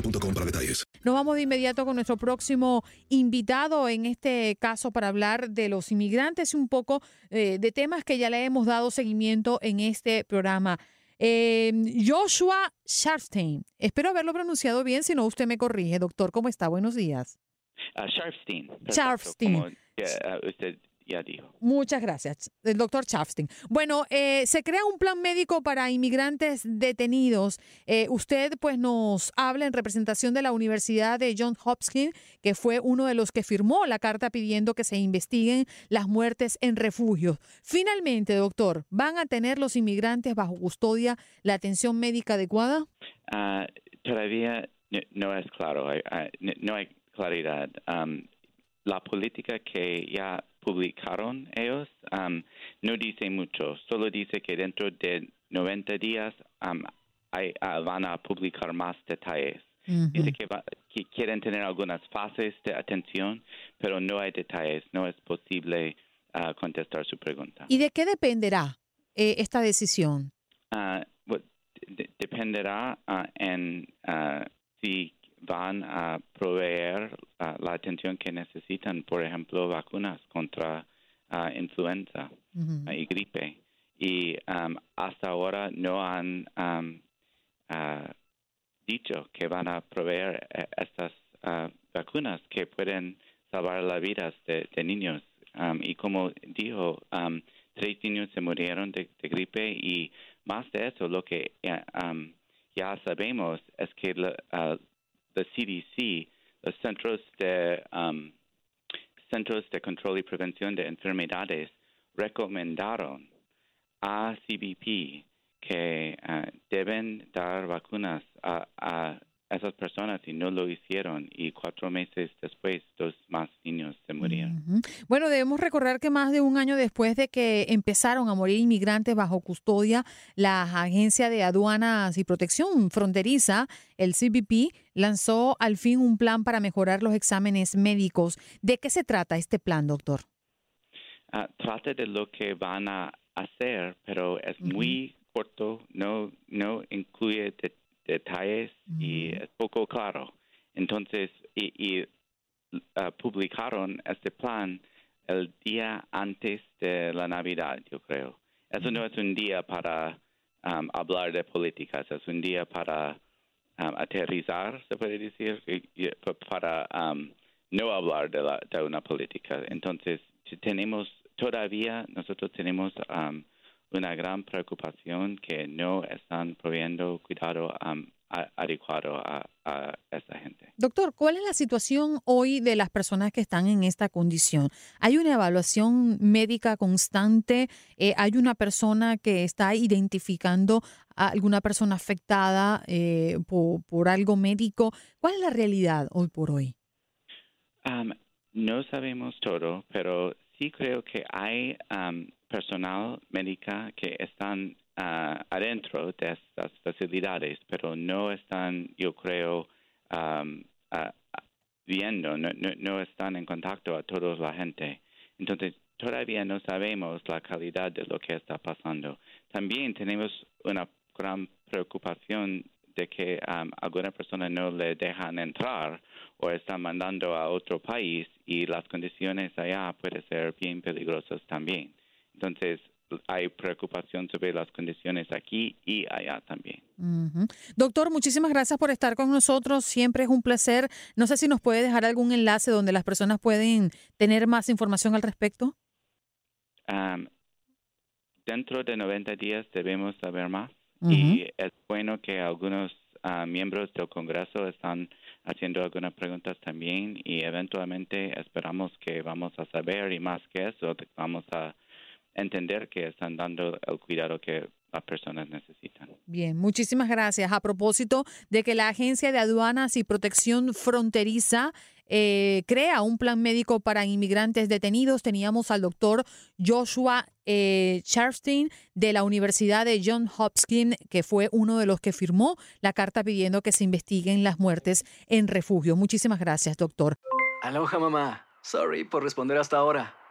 boostmobile.com para detalles. Nos vamos de inmediato con nuestro próximo invitado, en este caso para hablar de los inmigrantes y un poco eh, de temas que ya le hemos dado seguimiento en este programa. Eh, Joshua Sharfstein, espero haberlo pronunciado bien, si no usted me corrige. Doctor, ¿cómo está? Buenos días. Uh, Sharfstein. Sharfstein. como, ya, uh, Muchas gracias, el doctor Chafstein. Bueno, eh, se crea un plan médico para inmigrantes detenidos. Eh, usted pues nos habla en representación de la Universidad de John Hopkins, que fue uno de los que firmó la carta pidiendo que se investiguen las muertes en refugios. Finalmente, doctor, ¿van a tener los inmigrantes bajo custodia la atención médica adecuada? Uh, todavía no, no es claro, no hay claridad. Um, la política que ya publicaron ellos um, no dice mucho, solo dice que dentro de 90 días um, hay- ah, van a publicar más detalles. Dice que, va- que quieren tener algunas fases de atención, pero no hay detalles, no es posible ah, contestar su pregunta. ¿Y de qué dependerá eh, esta decisión? Ah, de- dependerá en si van a proveer ah, la atención que necesitan, por ejemplo, vacunas contra ah, influenza y gripe. Y am, hasta ahora no han ah, dicho que van a proveer eh, estas vacunas que pueden salvar las vidas de, de niños. Am, y como dijo, tres niños se murieron de, de gripe y más de eso, lo que eh, ya sabemos es que la, la CDC, los centros de am, centros de control y prevención de enfermedades recomendaron a CBP que ah, deben dar vacunas a, a esas personas y no lo hicieron y cuatro meses después dos más niños se murieron. Bueno, debemos recordar que más de un año después de que empezaron a morir inmigrantes bajo custodia, la Agencia de Aduanas y Protección Fronteriza, el CBP, lanzó al fin un plan para mejorar los exámenes médicos. ¿De qué se trata este plan, doctor? Ah, trata de lo que van a hacer, pero es muy corto, no, no incluye de- detalles y es poco claro. Entonces, y, y, ah, publicaron este plan el día antes de la Navidad, yo creo. Eso no es un día para um, hablar de políticas, es un día para um, aterrizar, se puede decir, para um, no hablar de, la, de una política. Entonces, tenemos todavía, nosotros tenemos um, una gran preocupación que no están proveyendo cuidado um, a- adecuado a, a esta gente. Doctor, ¿cuál es la situación hoy de las personas que están en esta condición? ¿Hay una evaluación médica constante? Eh, ¿Hay una persona que está identificando a alguna persona afectada eh, por, por, algo médico? ¿Cuál es la realidad hoy por hoy? Um, no sabemos todo, pero sí creo que hay um, personal médica que están uh, adentro de estas facilidades, pero no están, yo creo, um, uh, viendo, no, no, no, están en contacto a toda la gente. Entonces, todavía no sabemos la calidad de lo que está pasando. También tenemos una gran preocupación de que um, alguna persona no le dejan entrar o están mandando a otro país y las condiciones allá pueden ser bien peligrosas también. Entonces, hay preocupación sobre las condiciones aquí y allá también. Doctor, muchísimas gracias por estar con nosotros. Siempre es un placer. No sé si nos puede dejar algún enlace donde las personas pueden tener más información al respecto. dentro de 90 días debemos saber más y es bueno que algunos ah, miembros del Congreso están haciendo algunas preguntas también y eventualmente esperamos que vamos a saber y más que eso vamos a entender que están dando el cuidado que las personas necesitan. Bien, muchísimas gracias. A propósito de que la Agencia de Aduanas y Protección Fronteriza eh, crea un plan médico para inmigrantes detenidos, teníamos al doctor Joshua eh, de la Universidad de John Hopkins, que fue uno de los que firmó la carta pidiendo que se investiguen las muertes en refugio. Muchísimas gracias, doctor. Aloha, mamá. Sorry por responder hasta ahora.